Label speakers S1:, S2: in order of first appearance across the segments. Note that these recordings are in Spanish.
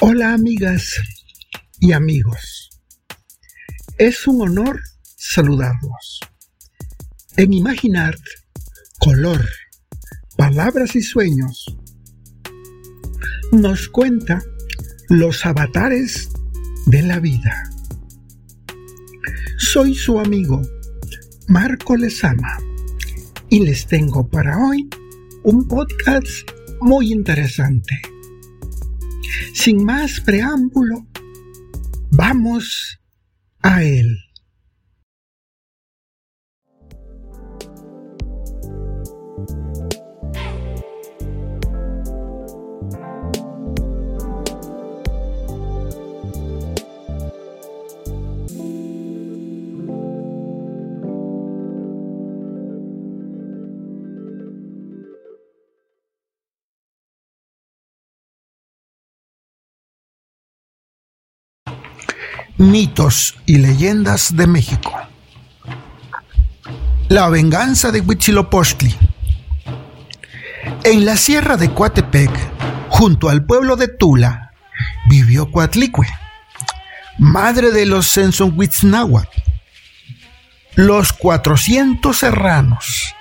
S1: Hola amigas y amigos. Es un honor saludarlos. En Imaginar, color, palabras y sueños, nos cuenta los avatares de la vida. Soy su amigo Marco Lezama y les tengo para hoy un podcast muy interesante. Sin más preámbulo, vamos a él. Mitos y leyendas de México. La venganza de Huitzilopochtli. En la sierra de Coatepec, junto al pueblo de Tula, vivió Coatlicue, madre de los Sensonhuitznahuatl, los 400 serranos,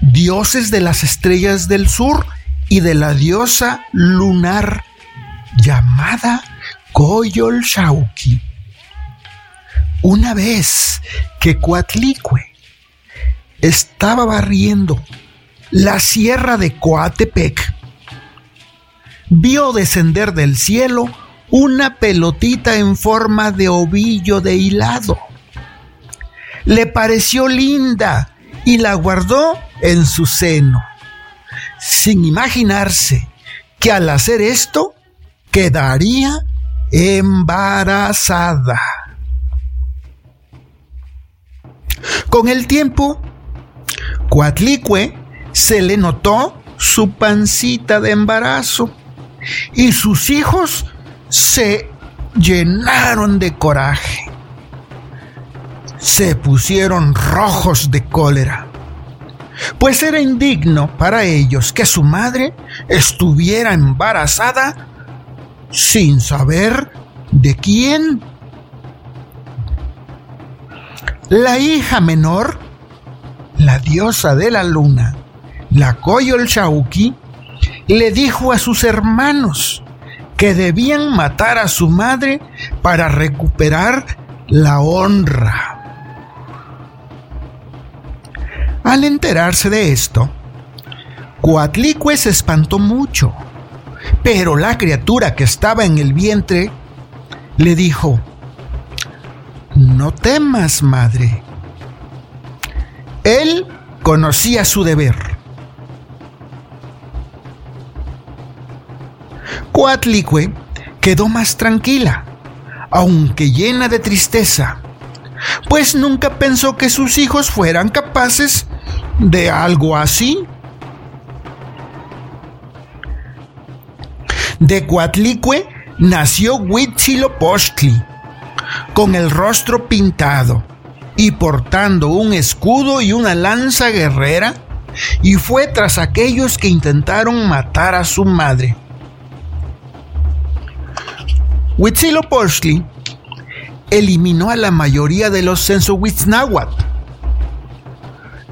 S1: dioses de las estrellas del sur y de la diosa lunar llamada Coyol Shauki. Una vez que Coatlicue estaba barriendo la sierra de Coatepec, vio descender del cielo una pelotita en forma de ovillo de hilado. Le pareció linda y la guardó en su seno, sin imaginarse que al hacer esto quedaría embarazada. Con el tiempo, Coatlicue se le notó su pancita de embarazo y sus hijos se llenaron de coraje. Se pusieron rojos de cólera, pues era indigno para ellos que su madre estuviera embarazada sin saber de quién. La hija menor, la diosa de la luna, la Coyol Shauki, le dijo a sus hermanos que debían matar a su madre para recuperar la honra. Al enterarse de esto, Coatlicue se espantó mucho pero la criatura que estaba en el vientre le dijo, no temas, madre. Él conocía su deber. Coatlicue quedó más tranquila, aunque llena de tristeza, pues nunca pensó que sus hijos fueran capaces de algo así. De Coatlicue nació Huitzilopochtli, con el rostro pintado y portando un escudo y una lanza guerrera, y fue tras aquellos que intentaron matar a su madre. Huitzilopochtli eliminó a la mayoría de los Sensohuitznahuatl,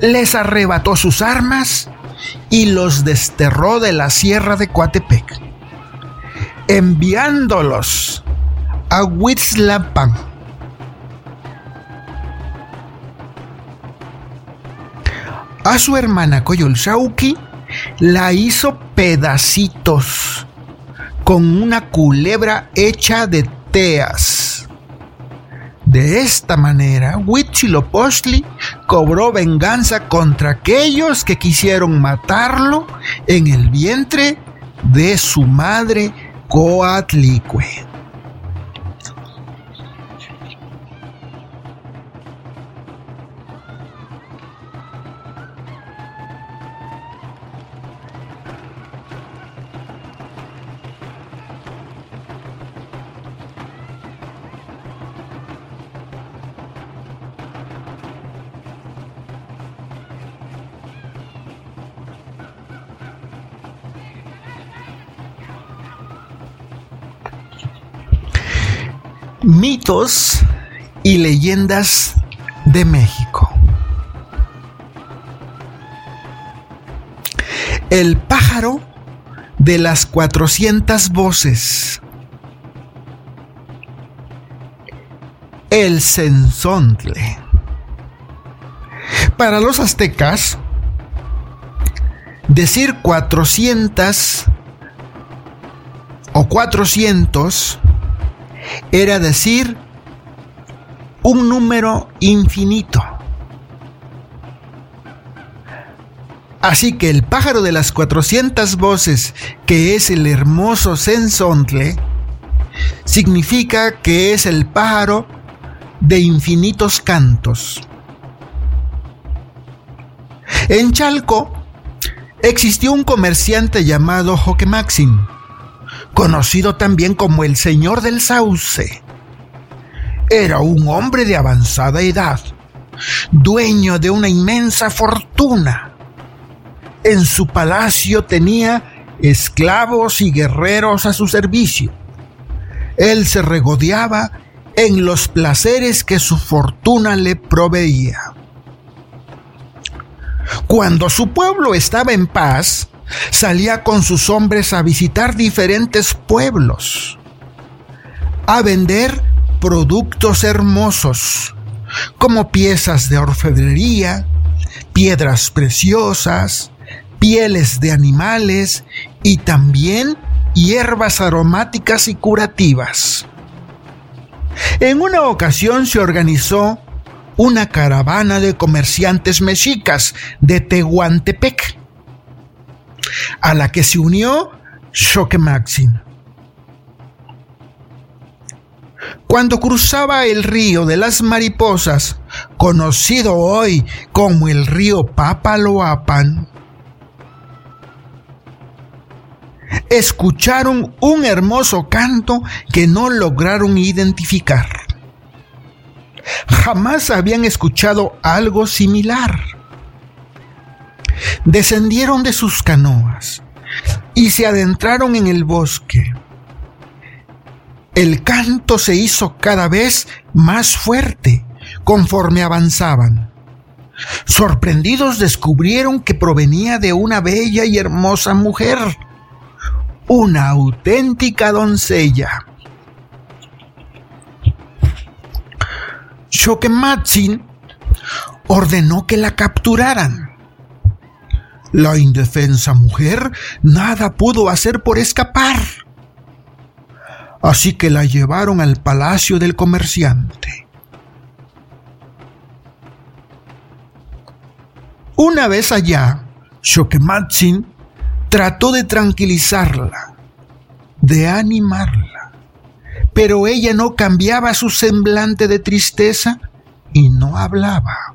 S1: les arrebató sus armas y los desterró de la sierra de Coatepec enviándolos a Huitzlapan. A su hermana Coyolxauqui la hizo pedacitos con una culebra hecha de teas. De esta manera, Huitzilopochtli cobró venganza contra aquellos que quisieron matarlo en el vientre de su madre Coatlicue. Mitos y leyendas de México. El pájaro de las 400 voces. El cenzontle. Para los aztecas, decir 400 o 400 era decir un número infinito. Así que el pájaro de las 400 voces, que es el hermoso sensontle, significa que es el pájaro de infinitos cantos. En Chalco existió un comerciante llamado Joque Maxim, conocido también como el Señor del Sauce. Era un hombre de avanzada edad, dueño de una inmensa fortuna. En su palacio tenía esclavos y guerreros a su servicio. Él se regodeaba en los placeres que su fortuna le proveía. Cuando su pueblo estaba en paz, salía con sus hombres a visitar diferentes pueblos, a vender productos hermosos, como piezas de orfebrería, piedras preciosas, pieles de animales y también hierbas aromáticas y curativas. En una ocasión se organizó una caravana de comerciantes mexicas de Tehuantepec, a la que se unió Choque Maxim. Cuando cruzaba el río de las mariposas, conocido hoy como el río Papaloapan, escucharon un hermoso canto que no lograron identificar jamás habían escuchado algo similar. Descendieron de sus canoas y se adentraron en el bosque. El canto se hizo cada vez más fuerte conforme avanzaban. Sorprendidos descubrieron que provenía de una bella y hermosa mujer, una auténtica doncella. Shokematsin ordenó que la capturaran. La indefensa mujer nada pudo hacer por escapar. Así que la llevaron al palacio del comerciante. Una vez allá, Shokematsin trató de tranquilizarla, de animarla pero ella no cambiaba su semblante de tristeza y no hablaba.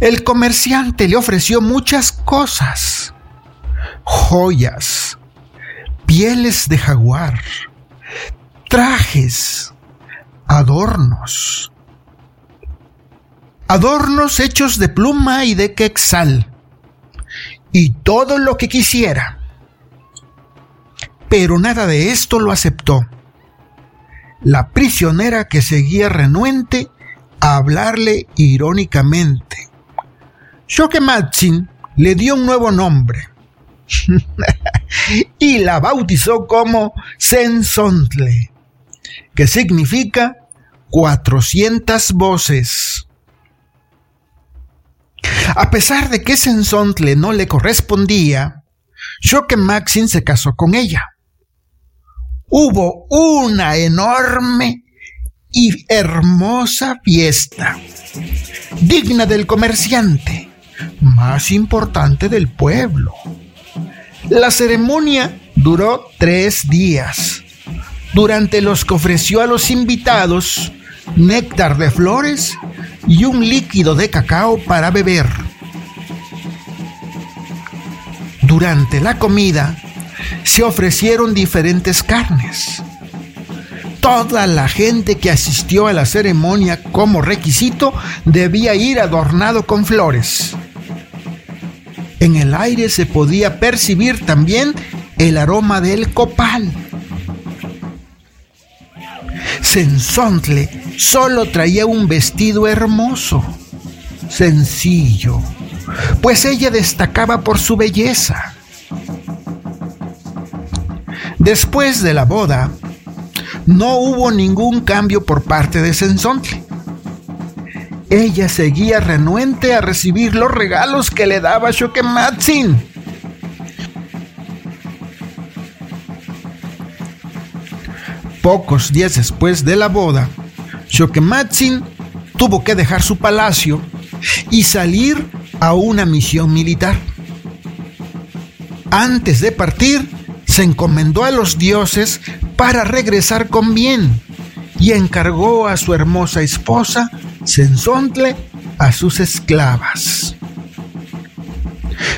S1: El comerciante le ofreció muchas cosas, joyas, pieles de jaguar, trajes, adornos, adornos hechos de pluma y de quexal, y todo lo que quisiera. Pero nada de esto lo aceptó la prisionera que seguía renuente a hablarle irónicamente. Shokematsin le dio un nuevo nombre y la bautizó como Sensontle, que significa 400 voces. A pesar de que Sensontle no le correspondía, Shokematsin se casó con ella hubo una enorme y hermosa fiesta, digna del comerciante, más importante del pueblo. La ceremonia duró tres días, durante los que ofreció a los invitados néctar de flores y un líquido de cacao para beber. Durante la comida, se ofrecieron diferentes carnes. Toda la gente que asistió a la ceremonia como requisito debía ir adornado con flores. En el aire se podía percibir también el aroma del copal. Sensontle solo traía un vestido hermoso, sencillo, pues ella destacaba por su belleza. Después de la boda, no hubo ningún cambio por parte de Sensontle. Ella seguía renuente a recibir los regalos que le daba Shokematsin. Pocos días después de la boda, Shokematsin tuvo que dejar su palacio y salir a una misión militar. Antes de partir, se encomendó a los dioses para regresar con bien y encargó a su hermosa esposa, Sensontle, a sus esclavas.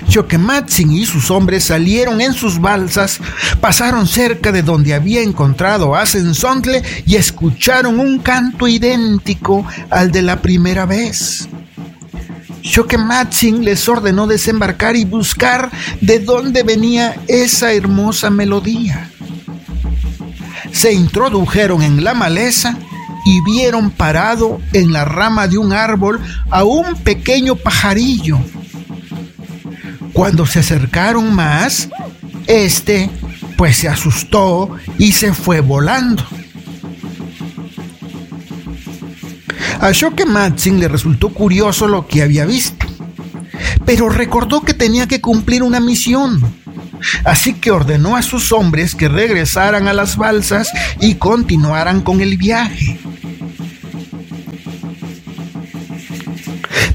S1: Choquematsin y sus hombres salieron en sus balsas, pasaron cerca de donde había encontrado a Sensontle y escucharon un canto idéntico al de la primera vez. Shokematsin les ordenó desembarcar y buscar de dónde venía esa hermosa melodía. Se introdujeron en la maleza y vieron parado en la rama de un árbol a un pequeño pajarillo. Cuando se acercaron más, este pues se asustó y se fue volando. A Shokematsin le resultó curioso lo que había visto, pero recordó que tenía que cumplir una misión. Así que ordenó a sus hombres que regresaran a las balsas y continuaran con el viaje.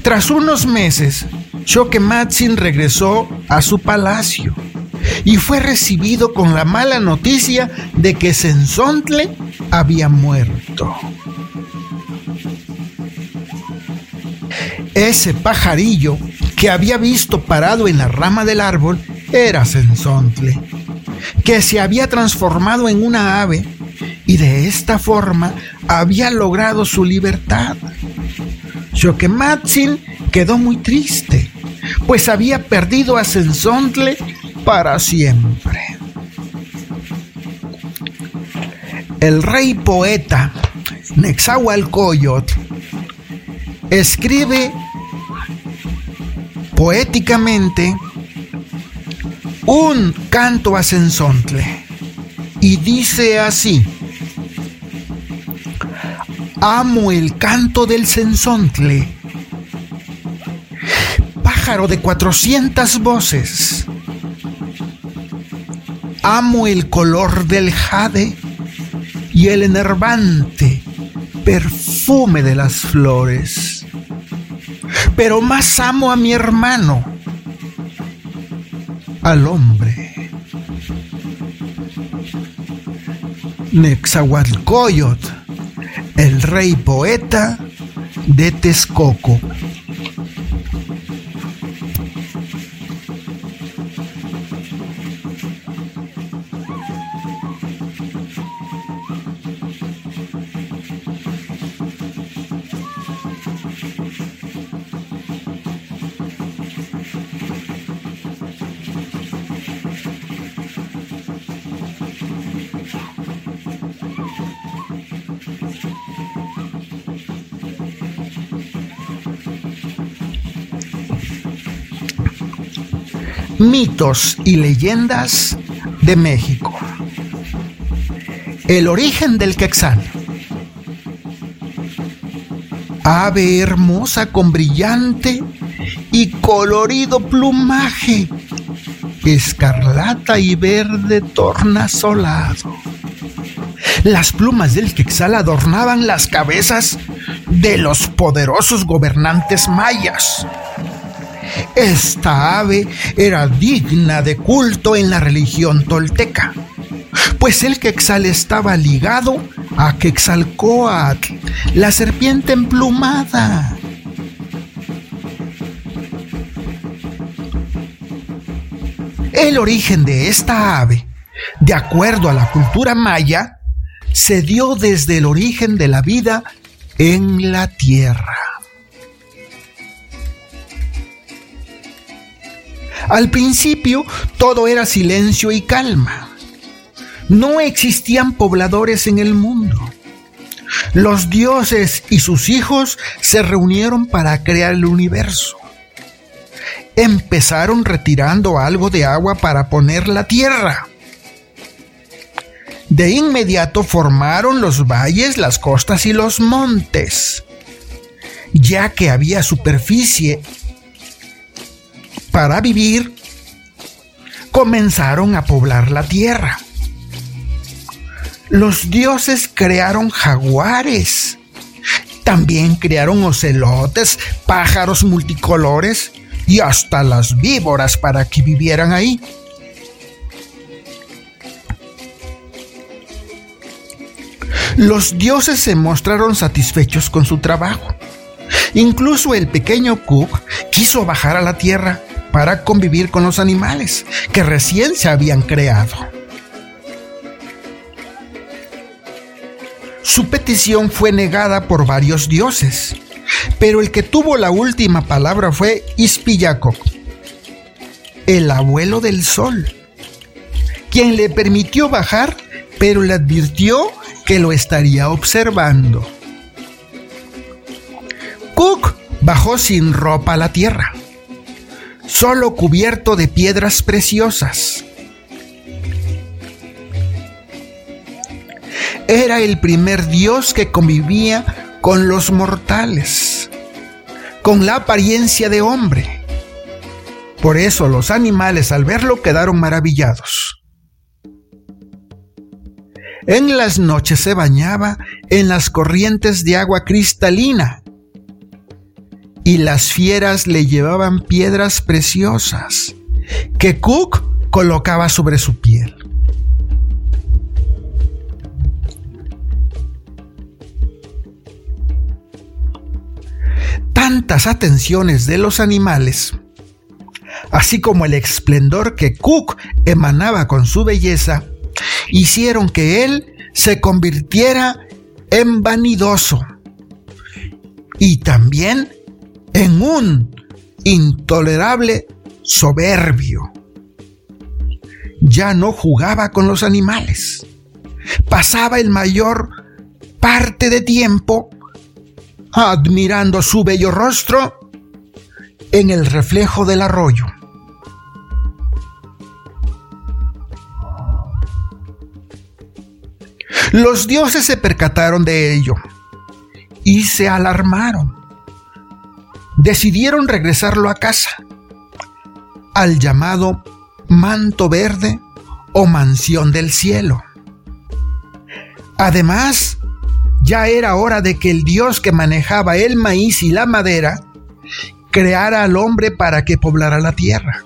S1: Tras unos meses, Shokematsin regresó a su palacio y fue recibido con la mala noticia de que Sensontle había muerto. Ese pajarillo que había visto parado en la rama del árbol era Sensontle, que se había transformado en una ave y de esta forma había logrado su libertad. Shokematsin quedó muy triste, pues había perdido a Sensontle para siempre. El rey poeta Nexahualcoyot escribe poéticamente un canto a Sensontle y dice así, amo el canto del Sensontle, pájaro de cuatrocientas voces, amo el color del jade y el enervante perfume de las flores. Pero más amo a mi hermano, al hombre. Nexahualcoyot, el rey poeta de Texcoco. Mitos y leyendas de México. El origen del quexal. Ave hermosa con brillante y colorido plumaje, escarlata y verde tornasolado. Las plumas del quexal adornaban las cabezas de los poderosos gobernantes mayas esta ave era digna de culto en la religión tolteca, pues el quexal estaba ligado a Quetzalcoatl, la serpiente emplumada. El origen de esta ave, de acuerdo a la cultura maya, se dio desde el origen de la vida en la tierra. Al principio todo era silencio y calma. No existían pobladores en el mundo. los dioses y sus hijos se reunieron para crear el universo. Empezaron retirando algo de agua para poner la tierra. De inmediato formaron los valles, las costas y los montes. Ya que había superficie para vivir, comenzaron a poblar la tierra. Los dioses crearon jaguares. También crearon ocelotes, pájaros multicolores y hasta las víboras para que vivieran ahí. Los dioses se mostraron satisfechos con su trabajo. Incluso el pequeño Cook quiso bajar a la tierra para convivir con los animales que recién se habían creado. Su petición fue negada por varios dioses, pero el que tuvo la última palabra fue Ispillaco, el abuelo del sol, quien le permitió bajar, pero le advirtió que lo estaría observando. Cook bajó sin ropa a la tierra, solo cubierto de piedras preciosas. era el primer Dios que convivía con los mortales, con la apariencia de hombre. Por eso los animales al verlo quedaron maravillados. En las noches se bañaba en las corrientes de agua cristalina y las fieras le llevaban piedras preciosas que Cook colocaba sobre su piel. tantas atenciones de los animales, así como el esplendor que Cook emanaba con su belleza, hicieron que él se convirtiera en vanidoso y también en un intolerable soberbio. Ya no jugaba con los animales. Pasaba el mayor parte de tiempo admirando su bello rostro en el reflejo del arroyo. Los dioses se percataron de ello y se alarmaron. Decidieron regresarlo a casa, al llamado manto verde o mansión del cielo. Además, ya era hora de que el Dios que manejaba el maíz y la madera creara al hombre para que poblara la tierra.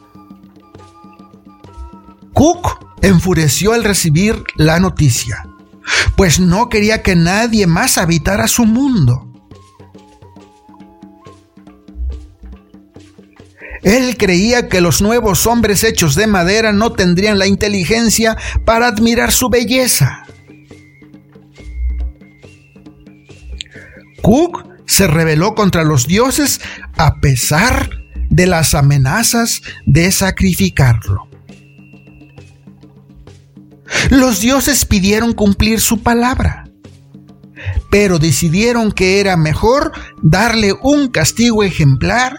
S1: Cook enfureció al recibir la noticia, pues no quería que nadie más habitara su mundo. Él creía que los nuevos hombres hechos de madera no tendrían la inteligencia para admirar su belleza. Cook se rebeló contra los dioses a pesar de las amenazas de sacrificarlo. Los dioses pidieron cumplir su palabra, pero decidieron que era mejor darle un castigo ejemplar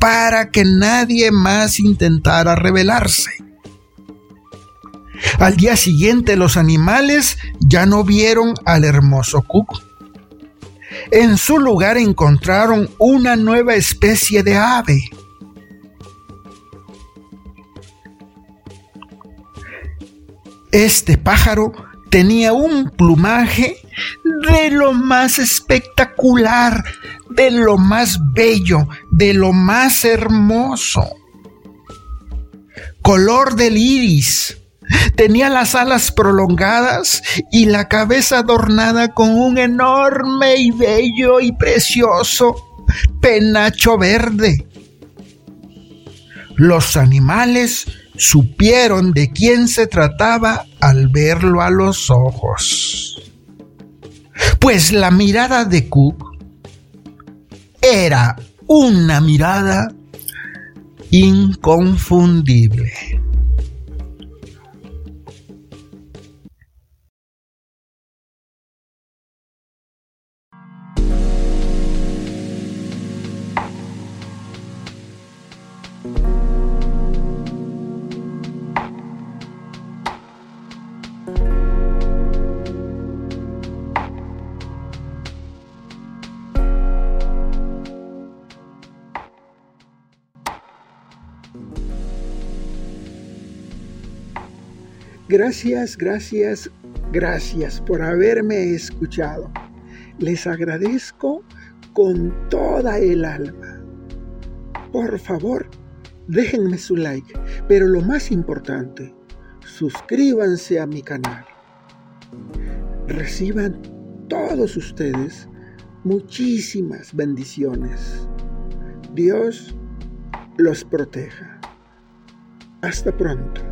S1: para que nadie más intentara rebelarse. Al día siguiente los animales ya no vieron al hermoso Cook en su lugar encontraron una nueva especie de ave. Este pájaro tenía un plumaje de lo más espectacular, de lo más bello, de lo más hermoso. Color del iris, Tenía las alas prolongadas y la cabeza adornada con un enorme y bello y precioso penacho verde. Los animales supieron de quién se trataba al verlo a los ojos. Pues la mirada de Cook era una mirada inconfundible. Gracias, gracias, gracias por haberme escuchado. Les agradezco con toda el alma. Por favor, déjenme su like, pero lo más importante, suscríbanse a mi canal. Reciban todos ustedes muchísimas bendiciones. Dios los proteja. Hasta pronto.